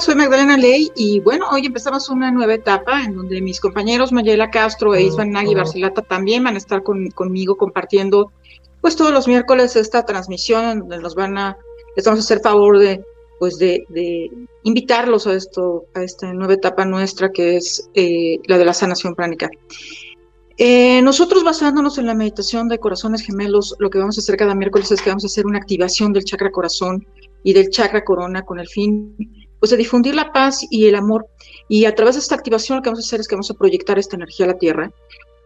Soy Magdalena Ley y bueno, hoy empezamos una nueva etapa en donde mis compañeros Mayela Castro e Isvan Nagui Barcelata también van a estar conmigo compartiendo pues todos los miércoles esta transmisión donde nos van a, les vamos a hacer favor de pues de, invitarlos a esto, a esta nueva etapa nuestra que es eh, la de la sanación pránica. Eh, nosotros basándonos en la meditación de corazones gemelos, lo que vamos a hacer cada miércoles es que vamos a hacer una activación del chakra corazón y del chakra corona con el fin pues de difundir la paz y el amor. Y a través de esta activación lo que vamos a hacer es que vamos a proyectar esta energía a la tierra,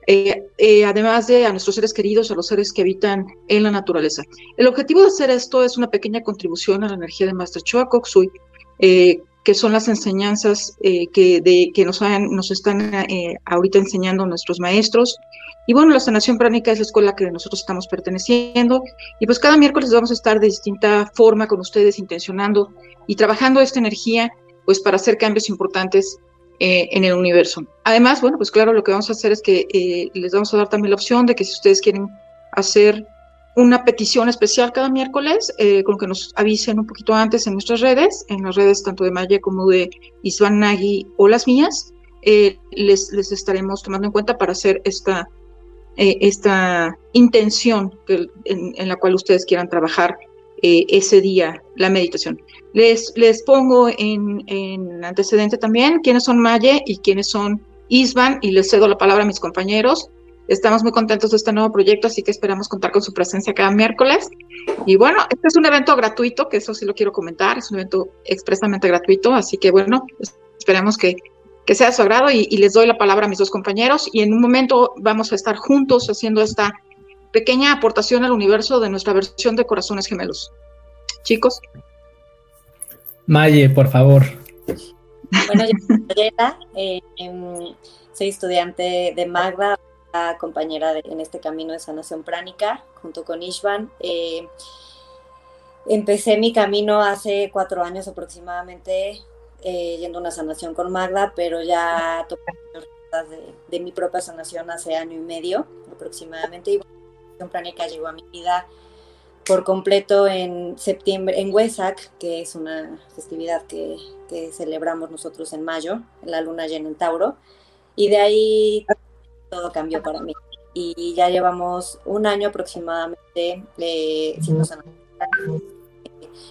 eh, eh, además de a nuestros seres queridos, a los seres que habitan en la naturaleza. El objetivo de hacer esto es una pequeña contribución a la energía de Master Choa Koksui, eh, que son las enseñanzas que, de, que nos, nos están ahorita enseñando nuestros maestros. Y bueno, la sanación pránica es la escuela que nosotros estamos perteneciendo. Y pues cada miércoles vamos a estar de distinta forma con ustedes, intencionando y trabajando esta energía pues para hacer cambios importantes eh, en el universo. Además, bueno, pues claro, lo que vamos a hacer es que eh, les vamos a dar también la opción de que si ustedes quieren hacer una petición especial cada miércoles, eh, con que nos avisen un poquito antes en nuestras redes, en las redes tanto de Maya como de Isvan Nagui o las mías, les, les estaremos tomando en cuenta para hacer esta, esta intención en, la cual ustedes quieran trabajar ese día la meditación. Les, les pongo en, en, antecedente también quiénes son Maye y quiénes son Isvan y les cedo la palabra a mis compañeros. Estamos muy contentos de este nuevo proyecto, así que esperamos contar con su presencia cada miércoles. Y bueno, este es un evento gratuito, que eso sí lo quiero comentar, es un evento expresamente gratuito, así que bueno, esperemos que, que sea de su agrado y, y les doy la palabra a mis dos compañeros y en un momento vamos a estar juntos haciendo esta pequeña aportación al universo de nuestra versión de Corazones Gemelos. Chicos. Maye, por favor. Bueno, yo soy Mayela, eh, em, soy estudiante de Magda, compañera en este camino de sanación pránica, junto con Ishvan. Eh, empecé mi camino hace cuatro años aproximadamente, eh, yendo a una sanación con Magda, pero ya toqué de, de mi propia sanación hace año y medio aproximadamente. Y bueno, la sanación llegó a mi vida por completo en septiembre, en Huesac, que es una festividad que, celebramos nosotros en mayo, la luna llena en Tauro, y de ahí todo cambió para mí. Y ya llevamos un año aproximadamente eh, siendo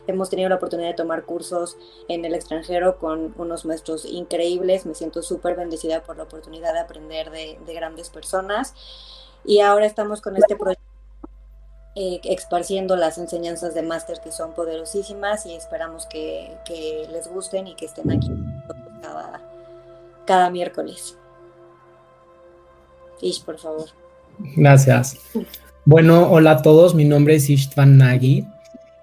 Hemos tenido la oportunidad de tomar cursos en el extranjero con unos maestros increíbles. Me siento súper bendecida por la oportunidad de aprender de, de grandes personas. Y ahora estamos con este proyecto eh, esparciendo las enseñanzas de máster que son poderosísimas y esperamos que, les gusten y que estén aquí cada, cada miércoles. Ish, por favor. Gracias. Bueno, hola a todos, mi nombre es Ishtvan Nagy.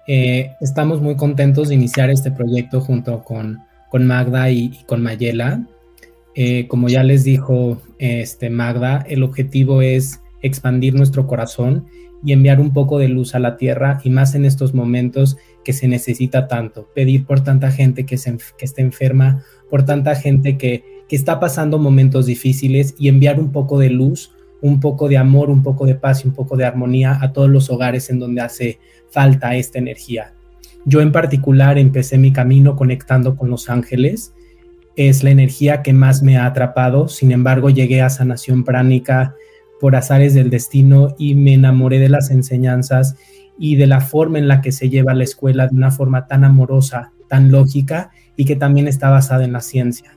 Eh, estamos muy contentos de iniciar este proyecto junto con, con Magda y, con Mayela. Eh, como ya les dijo este, Magda, el objetivo es expandir nuestro corazón y enviar un poco de luz a la tierra y más en estos momentos que se necesita tanto. Pedir por tanta gente que, se, que está enferma, por tanta gente que, que está pasando momentos difíciles y enviar un poco de luz, un poco de amor, un poco de paz y un poco de armonía a todos los hogares en donde hace falta esta energía. Yo en particular empecé mi camino conectando con los ángeles. Es la energía que más me ha atrapado. Sin embargo, llegué a sanación pránica por azares del destino y me enamoré de las enseñanzas y de la forma en la que se lleva la escuela de una forma tan amorosa, tan lógica y que también está basada en la ciencia.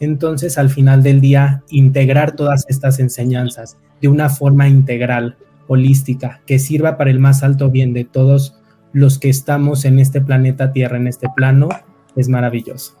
Entonces, al final del día, integrar todas estas enseñanzas de una forma integral, holística, que sirva para el más alto bien de todos los que estamos en este planeta Tierra, en este plano, es maravilloso.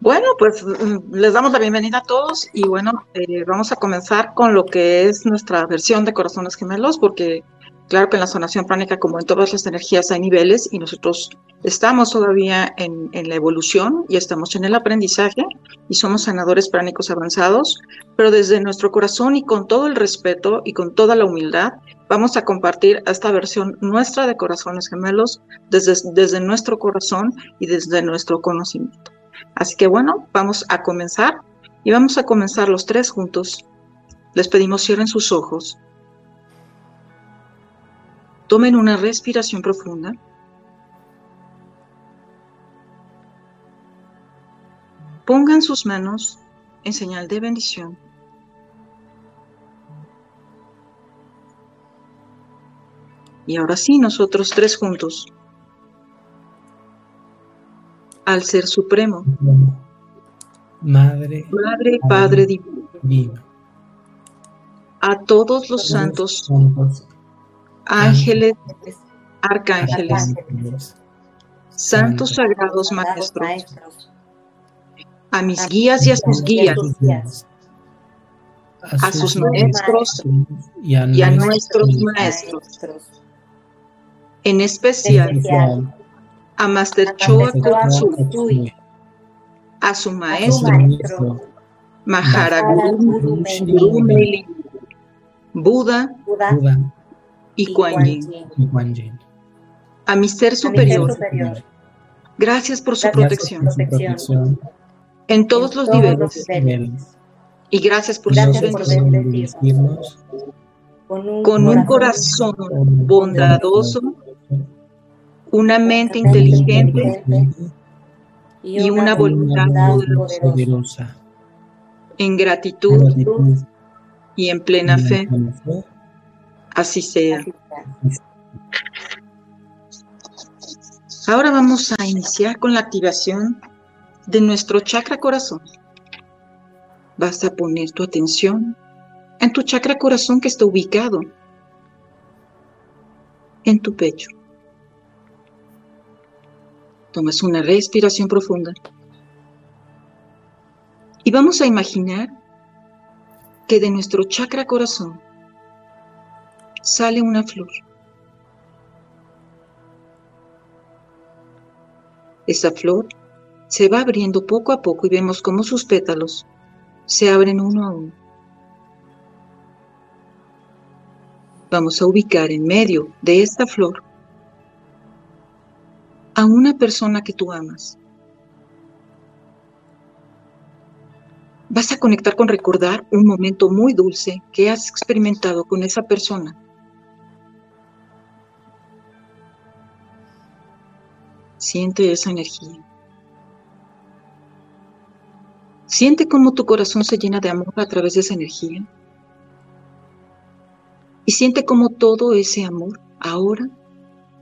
Bueno, pues mm, les damos la bienvenida a todos y bueno, eh, vamos a comenzar con lo que es nuestra versión de Corazones Gemelos, porque claro que en la sanación pránica, como en todas las energías, hay niveles y nosotros estamos todavía en, la evolución y estamos en el aprendizaje y somos sanadores pránicos avanzados, pero desde nuestro corazón y con todo el respeto y con toda la humildad, vamos a compartir esta versión nuestra de Corazones Gemelos desde, desde nuestro corazón y desde nuestro conocimiento. Así que bueno, vamos a comenzar y vamos a comenzar los tres juntos. Les pedimos cierren sus ojos. Tomen una respiración profunda. pongan sus manos en señal de bendición. Y ahora sí, nosotros tres juntos. Al Ser Supremo. Madre. Madre, Padre divino. A todos los santos, ángeles, arcángeles, santos sagrados maestros, a mis guías y a sus guías, a sus maestros y a nuestros maestros. en especial, a Master Choa Kotsui, a su maestro, Maharaguru Meli, Buda, y Kuan Yin. A mi ser superior, gracias por su protección. en todos los niveles. Y gracias por su bendecirnos con un corazón bondadoso una mente inteligente y una voluntad poderosa. En gratitud y en plena fe. Así sea. Ahora vamos a iniciar con la activación de nuestro chakra corazón. Vas a poner tu atención en tu chakra corazón que está ubicado en tu pecho. Tomas una respiración profunda. Y vamos a imaginar que de nuestro chakra corazón sale una flor. Esa flor se va abriendo poco a poco y vemos cómo sus pétalos se abren uno a uno. Vamos a ubicar en medio de esta flor a una persona que tú amas. Vas a conectar con recordar un momento muy dulce que has experimentado con esa persona. Siente esa energía. Siente cómo tu corazón se llena de amor a través de esa energía. Y siente cómo todo ese amor ahora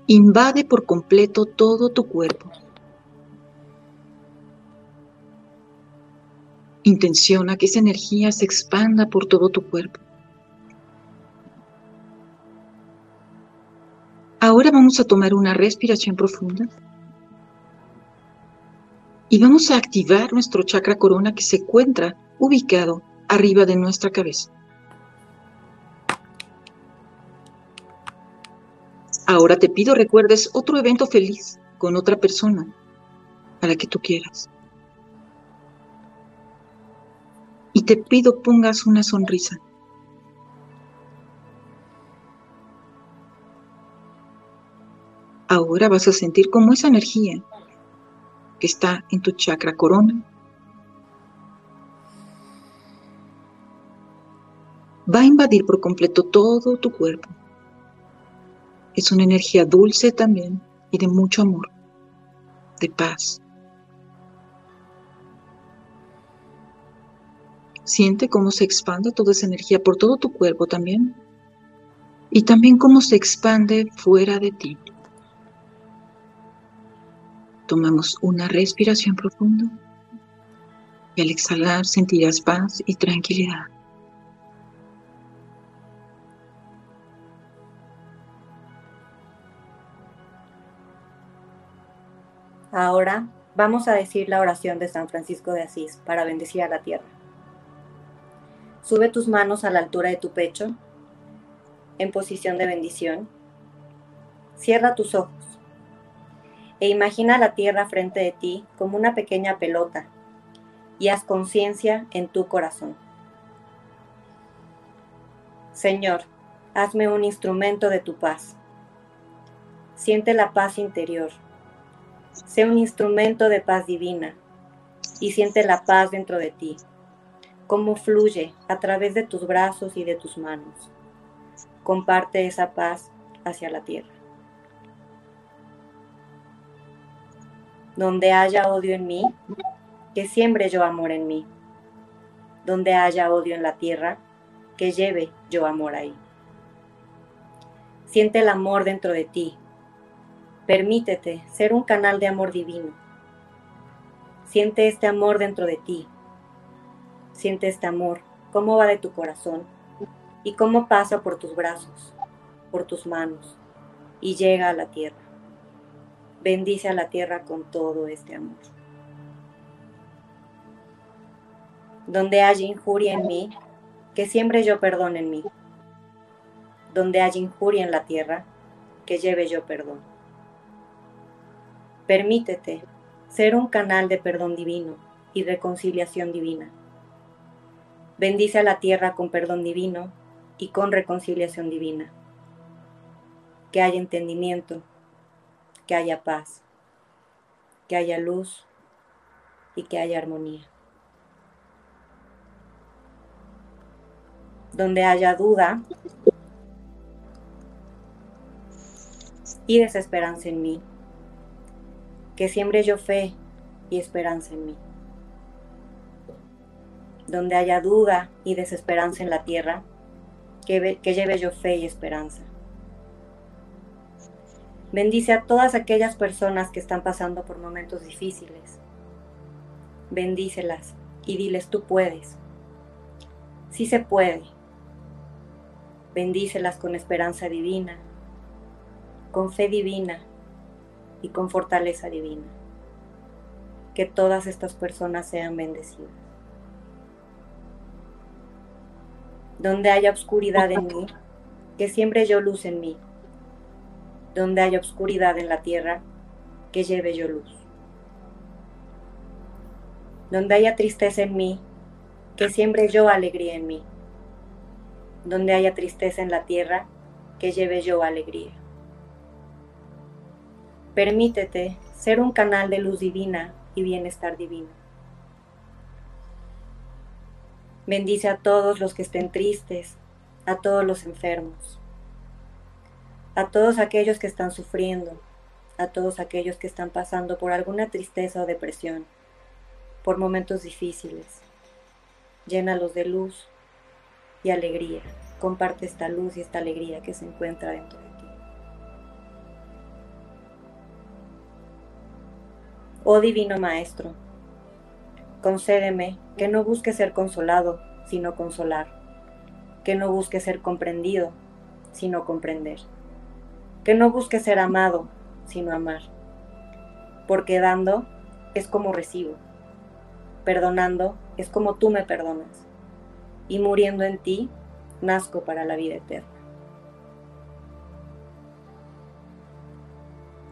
invade por completo todo tu cuerpo. Intenciona que esa energía se expanda por todo tu cuerpo. Ahora vamos a tomar una respiración profunda y vamos a activar nuestro chakra corona que se encuentra ubicado arriba de nuestra cabeza. Ahora te pido recuerdes otro evento feliz con otra persona a la que tú quieras. Y te pido pongas una sonrisa. Ahora vas a sentir como esa energía está en tu chakra corona va a invadir por completo todo tu cuerpo. Es una energía dulce también y de mucho amor, de paz. Siente cómo se expande toda esa energía por todo tu cuerpo también. Y también cómo se expande fuera de ti. Tomamos una respiración profunda y al exhalar sentirás paz y tranquilidad. Ahora vamos a decir la oración de San Francisco de Asís para bendecir a la tierra. Sube tus manos a la altura de tu pecho en posición de bendición. Cierra tus ojos e imagina la tierra frente de ti como una pequeña pelota y haz conciencia en tu corazón. Señor, hazme un instrumento de tu paz. Siente la paz interior Sé un instrumento de paz divina y siente la paz dentro de ti, cómo fluye a través de tus brazos y de tus manos. Comparte esa paz hacia la tierra. Donde haya odio en mí, que siembre yo amor en mí. Donde haya odio en la tierra, que lleve yo amor ahí. Siente el amor dentro de ti. Permítete ser un canal de amor divino. Siente este amor dentro de ti. Siente este amor, cómo va de tu corazón y cómo pasa por tus brazos, por tus manos y llega a la tierra. Bendice a la tierra con todo este amor. Donde haya injuria en mí, que siempre yo perdón en mí. Donde haya injuria en la tierra, que lleve yo perdón. Permítete ser un canal de perdón divino y reconciliación divina. Bendice a la tierra con perdón divino y con reconciliación divina. Que haya entendimiento, que haya paz, que haya luz y que haya armonía. Donde haya duda y desesperanza en mí, que siembre yo fe y esperanza en mí. Donde haya duda y desesperanza en la tierra, que, que lleve yo fe y esperanza. Bendice a todas aquellas personas que están pasando por momentos difíciles. Bendícelas y diles tú puedes. Sí se puede. Bendícelas con esperanza divina, con fe divina y con fortaleza divina. Que todas estas personas sean bendecidas. Donde haya oscuridad en mí, que siempre yo luz en mí donde haya oscuridad en la tierra, que lleve yo luz. Donde haya tristeza en mí, que siembre yo alegría en mí. Donde haya tristeza en la tierra, que lleve yo alegría. Permítete ser un canal de luz divina y bienestar divino. Bendice a todos los que estén tristes, a todos los enfermos a todos aquellos que están sufriendo, a todos aquellos que están pasando por alguna tristeza o depresión, por momentos difíciles. Llénalos de luz y alegría. Comparte esta luz y esta alegría que se encuentra dentro de ti. Oh Divino Maestro, concédeme que no busque ser consolado, sino consolar, que no busque ser comprendido, sino comprender que no busque ser amado, sino amar. Porque dando es como recibo, perdonando es como tú me perdonas, y muriendo en ti, nazco para la vida eterna.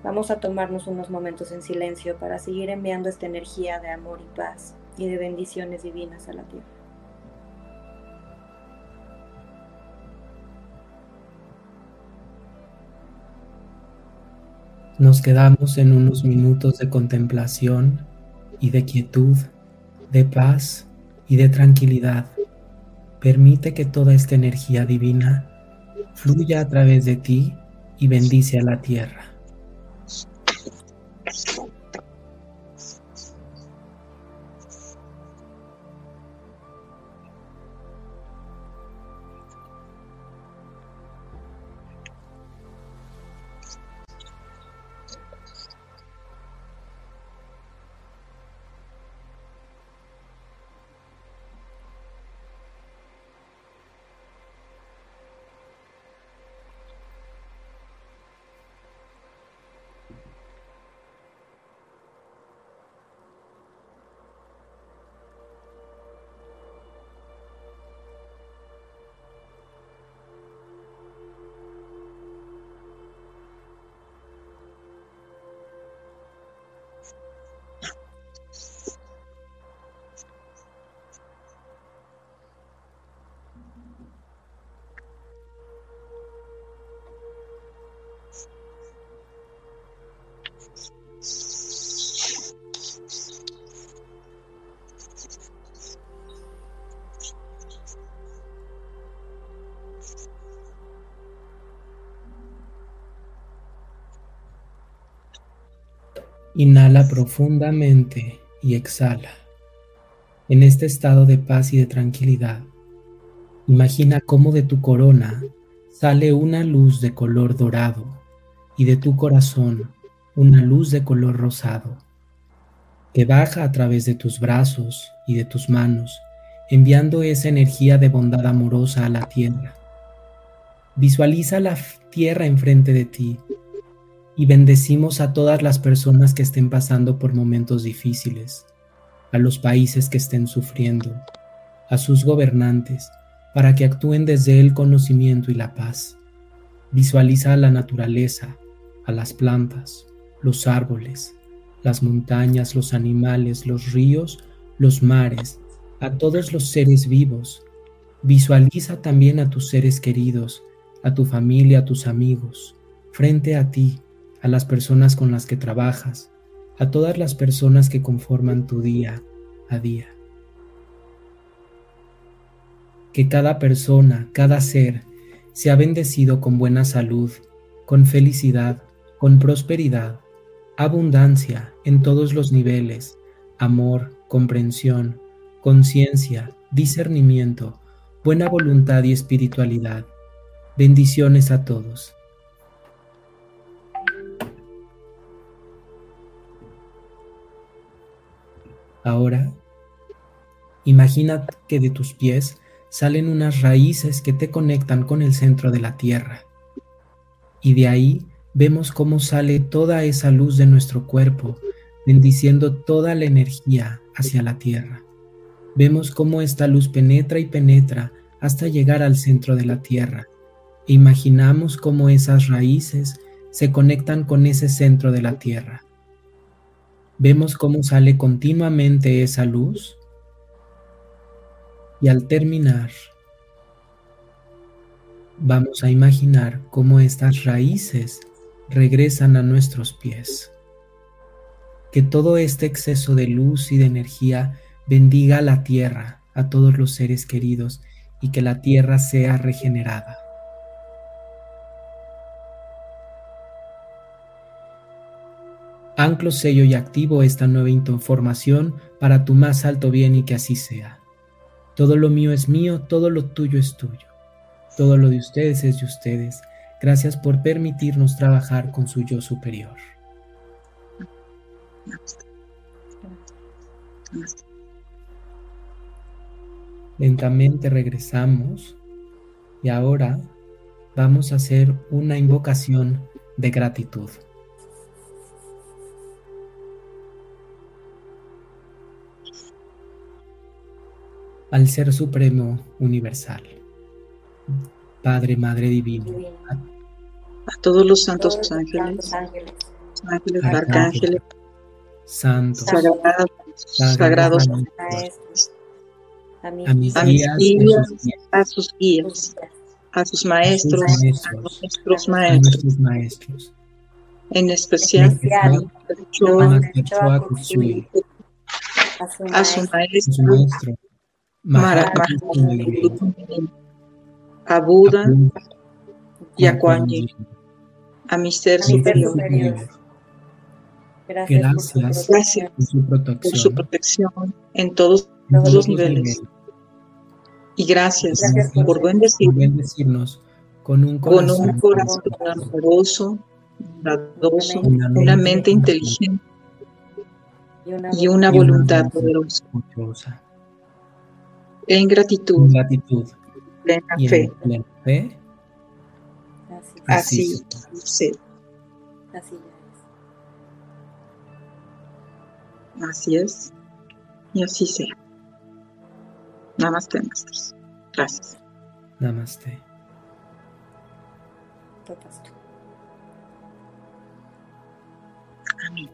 Vamos a tomarnos unos momentos en silencio para seguir enviando esta energía de amor y paz y de bendiciones divinas a la tierra. Nos quedamos en unos minutos de contemplación y de quietud, de paz y de tranquilidad. Permite que toda esta energía divina fluya a través de ti y bendice a la tierra. Inhala profundamente y exhala. En este estado de paz y de tranquilidad, imagina cómo de tu corona sale una luz de color dorado y de tu corazón una luz de color rosado que baja a través de tus brazos y de tus manos, enviando esa energía de bondad amorosa a la tierra. Visualiza la tierra enfrente de ti y bendecimos a todas las personas que estén pasando por momentos difíciles, a los países que estén sufriendo, a sus gobernantes, para que actúen desde el conocimiento y la paz. Visualiza a la naturaleza, a las plantas, los árboles, las montañas, los animales, los ríos, los mares, a todos los seres vivos. Visualiza también a tus seres queridos, a tu familia, a tus amigos, frente a ti, a las personas con las que trabajas, a todas las personas que conforman tu día a día. Que cada persona, cada ser, sea bendecido con buena salud, con felicidad, con prosperidad, abundancia en todos los niveles, amor, comprensión, conciencia, discernimiento, buena voluntad y espiritualidad. Bendiciones a todos. Ahora, imagina que de tus pies salen unas raíces que te conectan con el centro de la tierra. Y de ahí vemos cómo sale toda esa luz de nuestro cuerpo, bendiciendo toda la energía hacia la tierra. Vemos cómo esta luz penetra y penetra hasta llegar al centro de la tierra. E imaginamos cómo esas raíces se conectan con ese centro de la tierra. Vemos cómo sale continuamente esa luz y al terminar vamos a imaginar cómo estas raíces regresan a nuestros pies. Que todo este exceso de luz y de energía bendiga a la tierra, a todos los seres queridos, y que la tierra sea regenerada. Anclo, sello y activo esta nueva información para tu más alto bien y que así sea. Todo lo mío es mío, todo lo tuyo es tuyo. Todo lo de ustedes es de ustedes Gracias por permitirnos trabajar con su yo superior. Lentamente regresamos y ahora vamos a hacer una invocación de gratitud. Al Ser Supremo Universal. Padre, Madre Divino, a todos los santos ángeles, ángeles, arcángeles, santos, sagrados, sagrados. A mis guías, a sus guías, a sus maestros, a nuestros maestros, en especial a su maestro, a Buda y a Kuan a mi ser superior. Gracias, Gracias por, su protección en todos, los niveles. Y gracias, por bendecirnos con un corazón, amoroso, una mente inteligente y una voluntad poderosa. En gratitud, gratitud plena fe. fe Así, Así, Así es. Así es. Y así sea. Namaste, maestros. Gracias. Namaste. Amén.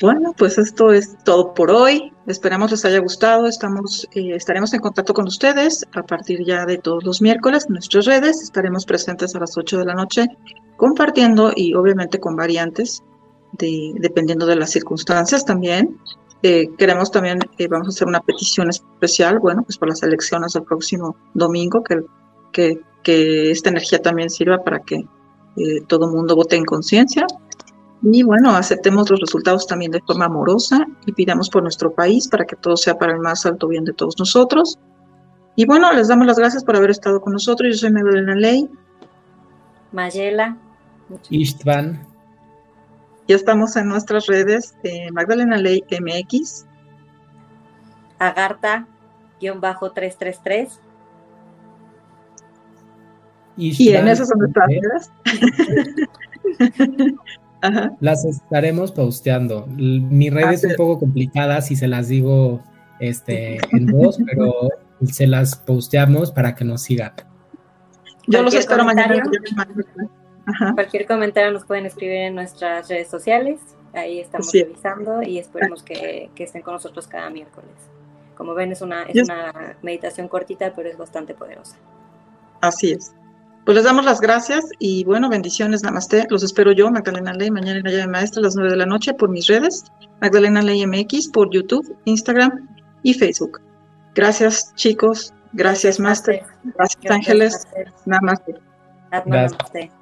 Bueno, pues esto es todo por hoy. Esperamos les haya gustado. Estamos, eh, estaremos en contacto con ustedes a partir ya de todos los miércoles en nuestras redes. Estaremos presentes a las 8 de la noche compartiendo y obviamente con variantes de, dependiendo de las circunstancias también. Eh, queremos también, eh, vamos a hacer una petición especial, bueno, pues para las elecciones del próximo domingo, que, que, que esta energía también sirva para que todo el mundo vote en conciencia Y bueno, aceptemos los resultados también de forma amorosa y pidamos por nuestro país para que todo sea para el más alto bien de todos nosotros. Y bueno, les damos las gracias por haber estado con nosotros. Yo soy Magdalena Ley. Mayela. Istvan. Ya estamos en nuestras redes, eh, Magdalena Ley MX. Agarta-333. Y en esas son nuestras redes. Las estaremos posteando. Mi red es un poco complicada si se las digo este, en voz, pero se las posteamos para que nos sigan. Yo los espero mañana. Cualquier comentario nos pueden escribir en nuestras redes sociales. Ahí estamos revisando y esperemos que, estén con nosotros cada miércoles. Como ven, es una, es una meditación cortita, pero es bastante poderosa. Así es. Pues les damos las gracias y bueno, bendiciones, namaste. Los espero yo, Magdalena Ley, mañana en la llave maestra a las 9 de la noche por mis redes, Magdalena Ley MX, por YouTube, Instagram y Facebook. Gracias, chicos. Gracias, Master. Gracias, Ángeles. Namaste. Namaste.